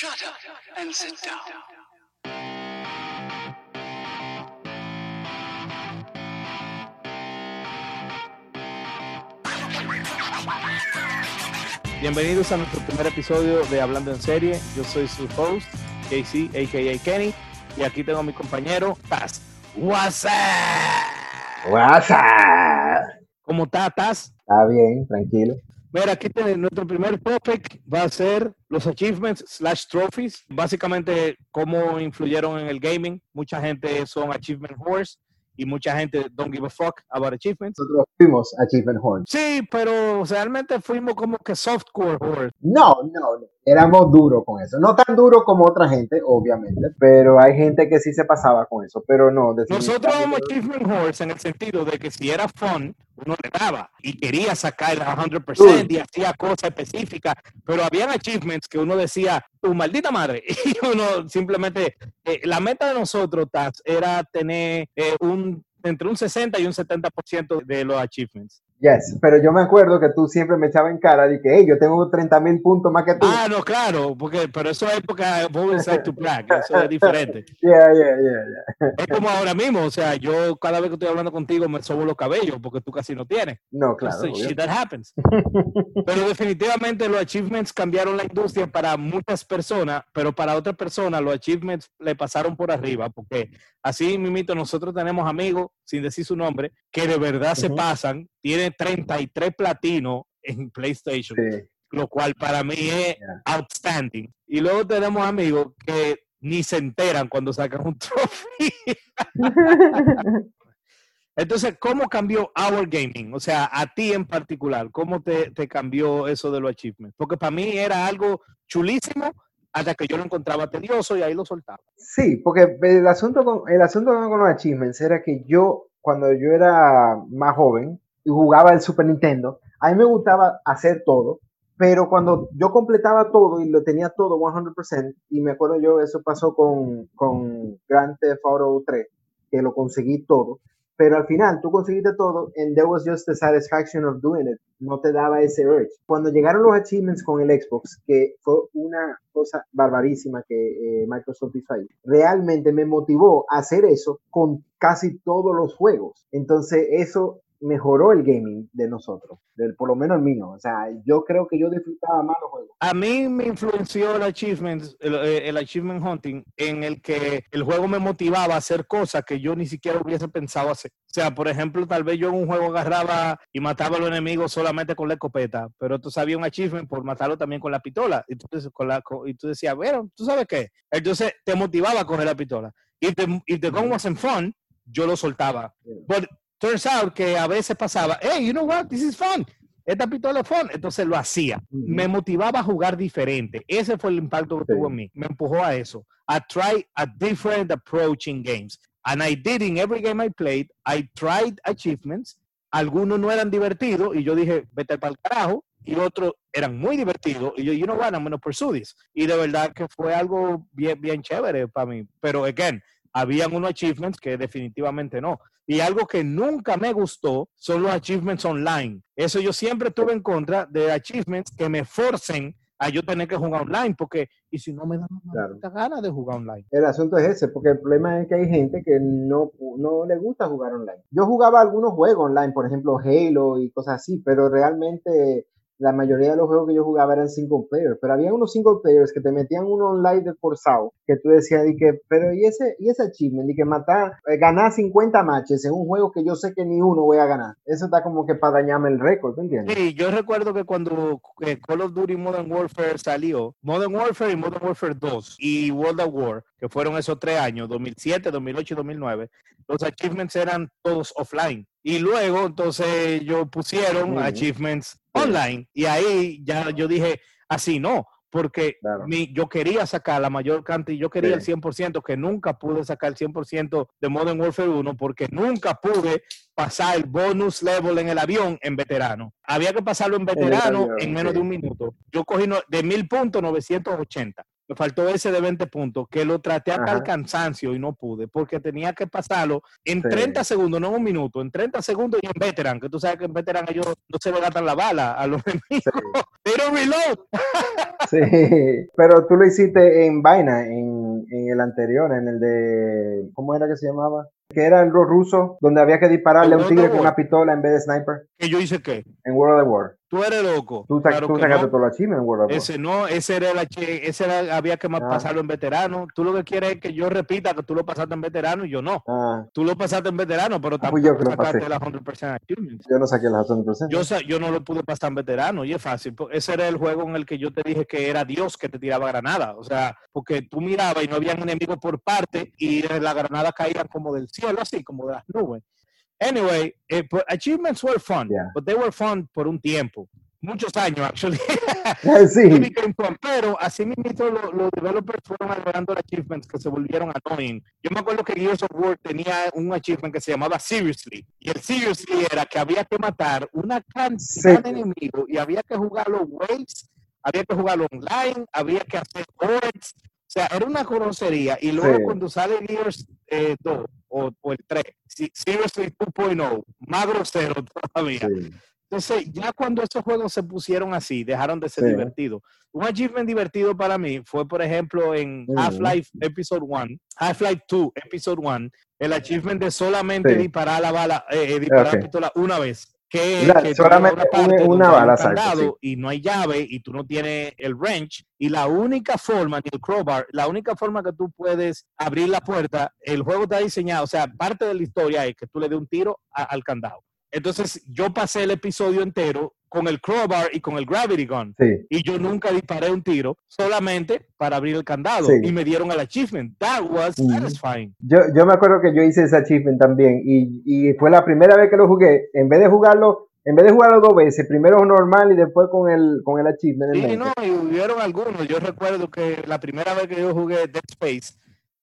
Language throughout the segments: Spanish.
Shut up and sit down. Bienvenidos a nuestro primer episodio de Hablando en Serie. Yo soy su host, KC, a.k.a. Kenny, y aquí tengo a mi compañero, Taz. What's up? WhatsApp. ¿Cómo está, Taz? Está bien, tranquilo. Mira, aquí tenemos nuestro primer topic va a ser los achievements slash trophies. Básicamente, cómo influyeron en el gaming. Mucha gente son achievement horse y mucha gente don't give a fuck about achievements. Nosotros fuimos Achievement Horn. Sí, pero realmente fuimos como que softcore horse. No, no, no. Éramos duros con eso. No tan duro como otra gente, obviamente, pero hay gente que sí se pasaba con eso. Pero no, Nosotros definitivamente- achievement horse en el sentido de que si era fun, uno le daba y quería sacar el 100% y hacía cosas específicas, pero habían achievements que uno decía, tu maldita madre, y uno simplemente, eh, la meta de nosotros, Taz, era tener eh, un entre un 60 y un 70% de los achievements. Yes, pero yo me acuerdo que tú siempre me echabas en cara de que, hey, yo tengo 30 mil puntos más que tú. Ah, no, claro, porque, pero eso es época Side to Black, eso es diferente. Yeah, yeah, yeah, yeah. Es como ahora mismo, o sea, yo cada vez que estoy hablando contigo me sobo los cabellos porque tú casi no tienes. No, claro. Obvio. shit that happens. Pero definitivamente los achievements cambiaron la industria para muchas personas, pero para otras personas los achievements le pasaron por arriba, porque así mimito nosotros tenemos amigos, sin decir su nombre, que de verdad se pasan, tienen 33 platinos en PlayStation, Sí. lo cual para mí es Yeah. outstanding. Y luego tenemos amigos que ni se enteran cuando sacan un trophy. Entonces, ¿cómo cambió Our Gaming? O sea, a ti en particular, ¿cómo te, te cambió eso de los achievements? Porque para mí era algo chulísimo hasta que yo lo encontraba tedioso y ahí lo soltaba. Sí, porque el asunto con el asunto con los achievements era que yo cuando yo era más joven y jugaba el Super Nintendo, a mí me gustaba hacer todo, pero cuando yo completaba todo y lo tenía todo 100%, y me acuerdo yo, eso pasó con, con Grand Theft Auto 3, que lo conseguí todo, pero al final tú conseguiste todo and there was just the satisfaction of doing it, no te daba ese urge. Cuando llegaron los achievements con el Xbox, que fue una cosa barbarísima que eh, Microsoft hizo realmente me motivó a hacer eso con casi todos los juegos. Entonces eso mejoró el gaming de nosotros, del, por lo menos el mío. O sea, yo creo que yo disfrutaba más los juegos. A mí me influenció el achievement, el, eh, el achievement hunting en el que el juego me motivaba a hacer cosas que yo ni siquiera hubiese pensado hacer. O sea, por ejemplo, tal vez yo en un juego agarraba y mataba a los enemigos solamente con la escopeta, pero tú sabías un achievement por matarlo también con la pistola. Y tú, con la, con- y tú decías, bueno, ¿tú sabes qué? Entonces te motivaba a coger la pistola. Y te, y te fun, yo lo soltaba. But turns out que a veces pasaba, hey, you know what, this is fun. Esta pistola es fun. Entonces lo hacía. Ujú. Me motivaba a jugar diferente. Ese fue el impacto que Sí. tuvo en mí. Me empujó a eso. A try a different approach in games. And I did in every game I played. I tried achievements. Algunos no eran divertidos y yo dije, vete para el carajo. Y otros eran muy divertidos. Y yo, you know what, I'm going to pursue this. Y de verdad que fue algo bien, bien chévere para mí. Pero, again, habían unos achievements que definitivamente no. Y algo que nunca me gustó son los achievements online. Eso yo siempre estuve en contra de achievements que me forcen a yo tener que jugar online, porque y si no me da Claro. ganas de jugar online. El asunto es ese, porque el problema es que hay gente que no, no le gusta jugar online. Yo jugaba algunos juegos online, por ejemplo Halo y cosas así, pero realmente la mayoría de los juegos que yo jugaba eran single player, pero había unos single players que te metían un online de forzado, que tú decías, di que, pero y ese, y ese achievement, y que matar, eh, ganar 50 matches en un juego que yo sé que ni uno voy a ganar. Eso está como que para dañarme el récord, ¿tú entiendes? Sí, yo recuerdo que cuando eh, Call of Duty Modern Warfare salió, Modern Warfare y Modern Warfare 2 y World of War, que fueron esos tres años, 2007, 2008 y 2009, los achievements eran todos offline. Y luego, entonces, ellos pusieron achievements. Online. Y ahí ya yo dije, así no, porque Claro. mi- yo quería sacar la mayor cantidad, yo quería Sí. el 100%, que nunca pude sacar el 100% de Modern Warfare 1, porque nunca pude pasar el bonus level en el avión en veterano. Había que pasarlo en veterano avión, en menos sí. de un minuto. Yo cogí no- de mil puntos 980. Me faltó ese de 20 puntos, que lo traté hasta el Ajá. cansancio y no pude, porque tenía que pasarlo en Sí. 30 segundos, no en un minuto, en 30 segundos y en veteran, que tú sabes que en veteran ellos no se le gastan la bala a los enemigos. Don't reload. Sí, pero tú lo hiciste en vaina, en, en el anterior, en el de, ¿cómo era que se llamaba? Que era el ruso, donde había que dispararle a un tigre con una pistola en vez de sniper, Que yo hice qué? en World of War. Tú eres loco. Tú, Claro tú sacaste no. todo lo chisme en World of War. Ese no, ese era el ese era, había que más Ah. pasarlo en veterano. Tú lo que quieres es que yo repita que tú lo pasaste en veterano y yo no. Ah, Tú lo pasaste en veterano, pero Ah, pues yo tampoco lo pasé. sacaste las 100% achievements. yo no saqué las 100%. Yo, sa- yo no lo pude pasar en veterano y es fácil. po- Ese era el juego en el que yo te dije que era Dios que te tiraba granada. O sea, porque tú mirabas y no habían enemigos por parte y las granadas caían como del cielo, así como de las nubes. Anyway, eh, pues, achievements were fun, Yeah. but they were fun por un tiempo. Muchos años, actually. sí, Pero así mismo los, los developers fueron agregando achievements que se volvieron annoying. Yo me acuerdo que Gears of War tenía un achievement que se llamaba Seriously. Y el Seriously era que había que matar una cantidad Sí. de enemigos y había que jugar los waves, había que jugarlo online, había que hacer boards. O sea, era una grosería. Y luego Sí. cuando sale Gears eh, 2 o, o el 3, si- Seriously 2.0, más grosero todavía. sí. Entonces, ya cuando esos juegos se pusieron así, dejaron de ser Sí. divertidos. Un achievement divertido para mí fue, por ejemplo, en Mm. Half-Life Episode 1, Half-Life 2 Episode 1, el achievement de solamente Sí. disparar la bala, eh, eh, disparar Ok. la pistola una vez. Que, La- que tú solamente una una- bala, candado y no hay llave y tú no tienes el wrench y la única forma, ni el crowbar, la única forma que tú puedes abrir la puerta, el juego está diseñado, o sea, parte de la historia es que tú le des un tiro a- al candado. Entonces, yo pasé el episodio entero con el crowbar y con el gravity gun. Sí, Y yo nunca disparé un tiro solamente para abrir el candado. Sí. Y me dieron el achievement. That was Ujú. satisfying. yo, yo me acuerdo que yo hice ese achievement también y, y fue la primera vez que lo jugué. En vez de jugarlo, en vez de jugarlo dos veces, primero normal y después con el, con el achievement. en Sí, no, y hubieron algunos. Yo recuerdo que la primera vez que yo jugué Dead Space,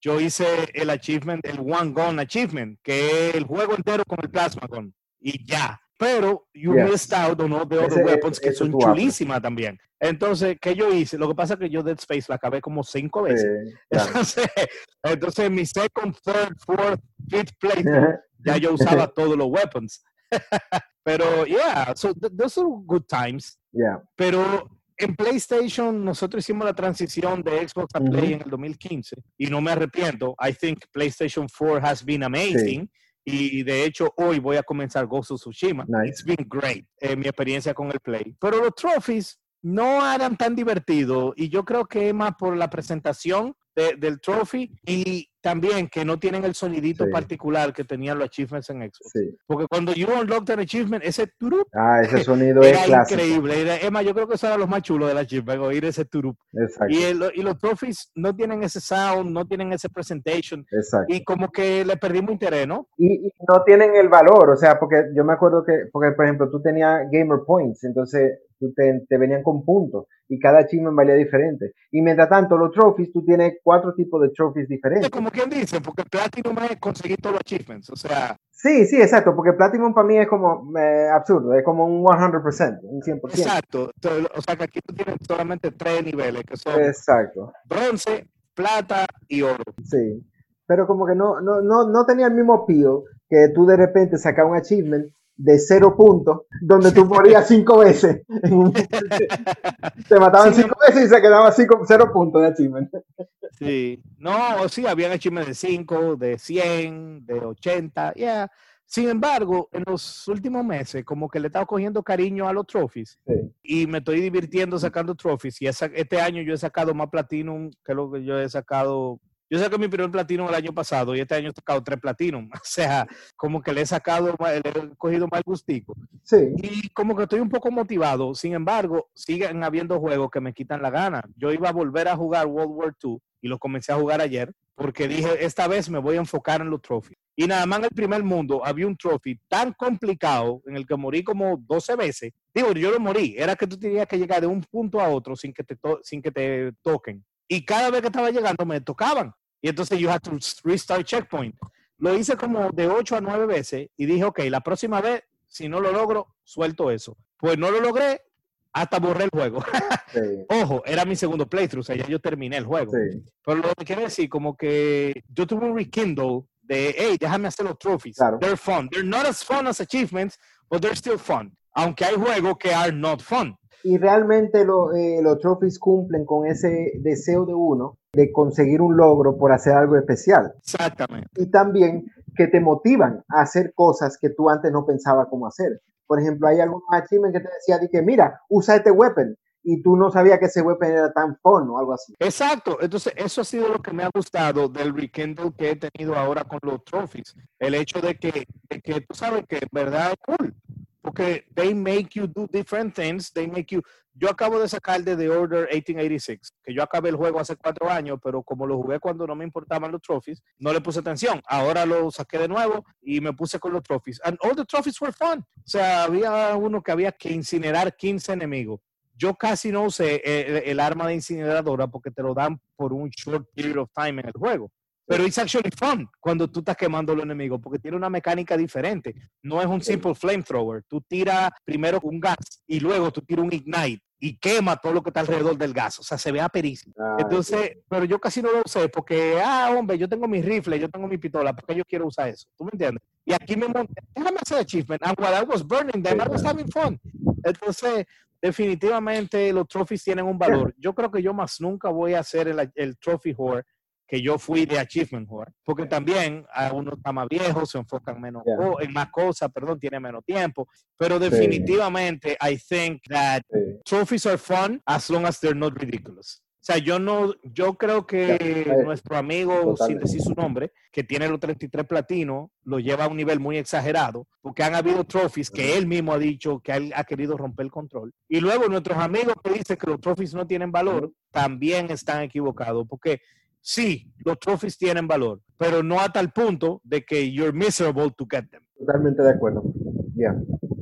yo hice el achievement, el One Gun Achievement, que es el juego entero con el Plasma Gun. Y ya. Pero you Yes. missed out on all the Ese- other weapons que son chulísimas también. Entonces, ¿qué yo hice? Lo que pasa es que yo Dead Space la acabé como cinco veces. Sí, claro. Entonces, entonces, mi second, third, fourth, fifth playthrough, ya yo usaba todos los weapons. Pero, yeah, so th- those are good times. Yeah. Pero en PlayStation nosotros hicimos la transición de Xbox a Play en el 2015 y no me arrepiento. I think PlayStation 4 has been amazing. Y de hecho hoy voy a comenzar Ghost of Tsushima. Nice. It's been great eh, mi experiencia con el Play. Pero los trophies no eran tan divertidos y yo creo que es más por la presentación de- del trophy y también que no tienen el sonidito Sí. particular que tenían los achievements en Xbox. Sí. Porque cuando you unlocked an achievement, ese turup Ah, ese sonido es clásico. increíble. Era, más, yo creo que eso era lo más chulo de la achievement, oír ese turup. Exacto. Y, el- y los trophies no tienen ese sound, no tienen ese presentation Exacto. y como que le perdimos interés, ¿no? y, y no tienen el valor, o sea, porque yo me acuerdo que, porque por ejemplo, tú tenías Gamer Points, entonces tú te, te venían con puntos y cada achievement valía diferente. Y mientras tanto, los trophies, tú tienes cuatro tipos de trophies diferentes. Como quien dice, porque Platinum es conseguir todos los achievements, o sea, Sí, sí, exacto, porque Platinum para mí es como eh, absurdo, es como un 100%, un 100%. exacto. O sea, que aquí tú tienes solamente tres niveles, que son Exacto, bronce, plata y oro. sí. Pero como que no, no, no, no tenía el mismo appeal que tú de repente sacas un achievement de cero puntos, donde tú morías cinco veces. Te mataban Sí, cinco veces y se quedaba cinco, cero puntos de achievement. Sí, no, sí, habían achievements de 5, de 100, de 80, yeah. Sin embargo, en los últimos meses, como que le he estado cogiendo cariño a los trophies Sí. y me estoy divirtiendo sacando trophies. Y esa- este año yo he sacado más platinum que lo que yo he sacado. Yo saqué mi primer platinum el año pasado y este año he sacado tres platinum. O sea, como que le he sacado, le he cogido más gustico. Sí, Y como que estoy un poco motivado. Sin embargo, siguen habiendo juegos que me quitan la gana. Yo iba a volver a jugar World War II y lo comencé a jugar ayer porque dije, esta vez me voy a enfocar en los trophies. Y nada más en el primer mundo había un trophy tan complicado en el que morí como 12 veces. Digo, yo no morí. Era que tú tenías que llegar de un punto a otro sin que te, to- sin que te toquen. Y cada vez que estaba llegando me tocaban. Y entonces you had to restart checkpoint. Lo hice como de 8 a 9 veces y dije, ok, la próxima vez, si no lo logro, suelto eso. Pues no lo logré, hasta borré el juego. Sí, Ojo, era mi segundo playthrough, o sea, ya yo terminé el juego. sí, Pero lo que quiero decir, como que yo tuve un rekindle de, hey, déjame hacer los trophies. Claro. They're fun. They're not as fun as achievements, but they're still fun. Aunque hay juegos que are not fun. Y realmente lo- eh, los trophies cumplen con ese deseo de uno de conseguir un logro por hacer algo especial. Exactamente. Y también que te motivan a hacer cosas que tú antes no pensabas cómo hacer. Por ejemplo, hay algunos achievements que te decía de que, mira, usa este weapon. Y tú no sabías que ese weapon era tan fun o algo así. Exacto. Entonces, eso ha sido lo que me ha gustado del rekindle que he tenido ahora con los trophies. El hecho de que, de que tú sabes que verdad es cool. Porque they make you do different things. They make you. Yo acabo de sacar de The Order 1886, que yo acabé el juego hace cuatro años, pero como lo jugué cuando no me importaban los trophies, no le puse atención. Ahora lo saqué de nuevo y me puse con los trophies. And all the trophies were fun. O sea, había uno que había que incinerar 15 enemigos. Yo casi no usé el, el arma de incineradora porque te lo dan por un short period of time en el juego. Pero it's actually fun cuando tú estás quemando los enemigos porque tiene una mecánica diferente. No es un simple flamethrower. Tú tiras primero un gas y luego tú tiras un ignite y quema todo lo que está alrededor del gas. O sea, se ve aperísimo. Ah, Entonces, pero yo casi no lo usé porque, ah, hombre, yo tengo mi rifle, yo tengo mi pistola, porque yo quiero usar eso. ¿Tú me entiendes? Y aquí me monté, déjame hacer achievement. And while I was burning them, I was having fun. Entonces, definitivamente los trophies tienen un valor. Yo creo que yo más nunca voy a hacer el, el trophy whore que yo fui de achievement whore, porque también a uno está más viejo, se enfocan menos Yeah. en más cosas, perdón, tiene menos tiempo, pero definitivamente I think that sí. trophies are fun as long as they're not ridiculous. O sea, yo no, yo creo que eh, nuestro amigo, sin totalmente. decir su nombre, que tiene los 33 platinos, lo lleva a un nivel muy exagerado, porque han habido trophies que él mismo ha dicho que él ha querido romper el control. Y luego nuestros amigos que dicen que los trophies no tienen valor, también están equivocados, porque sí, los trophies tienen valor, pero no a tal punto de que you're miserable to get them. Totalmente de acuerdo. Ya.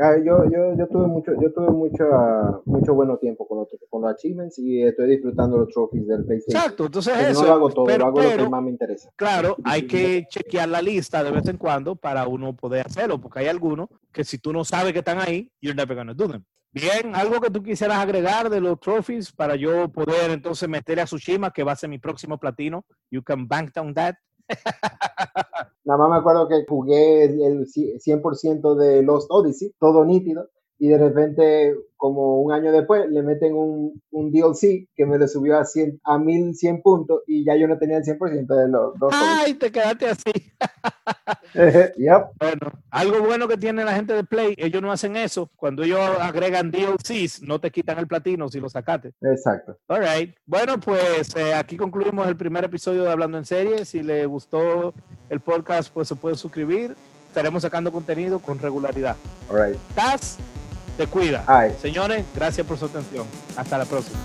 Ah, yo, yo, yo tuve mucho, yo tuve mucho, ah, mucho bueno tiempo con los, con los achievements y estoy disfrutando los trophies del PlayStation. Exacto, entonces Pero eso. no lo hago todo, pero- lo hago lo pero- que más me interesa. Claro, hay que chequear la lista de vez en cuando para uno poder hacerlo, porque hay algunos que si tú no sabes que están ahí, you're never gonna do them. Bien, algo que tú quisieras agregar de los trophies para yo poder entonces meterle a Tsushima, que va a ser mi próximo platino. You can bank on that. Nada más me acuerdo que jugué el, el 100% de Lost Odyssey, todo nítido, y de repente, como un año después, le meten un, un DLC que me lo subió a, 100, a 1100 puntos y ya yo no tenía el 100% de los dos. Ay, te quedaste así. yep. Bueno, algo bueno que tiene la gente de Play, ellos no hacen eso. Cuando ellos agregan DLCs, no te quitan el platino si lo sacaste. Exacto. All right. Bueno, pues eh, aquí concluimos el primer episodio de Hablando en Serie. Si le gustó el podcast, pues se puede suscribir. Estaremos sacando contenido con regularidad. All right. Taz, te cuida. Ay. Señores, gracias por su atención. Hasta la próxima.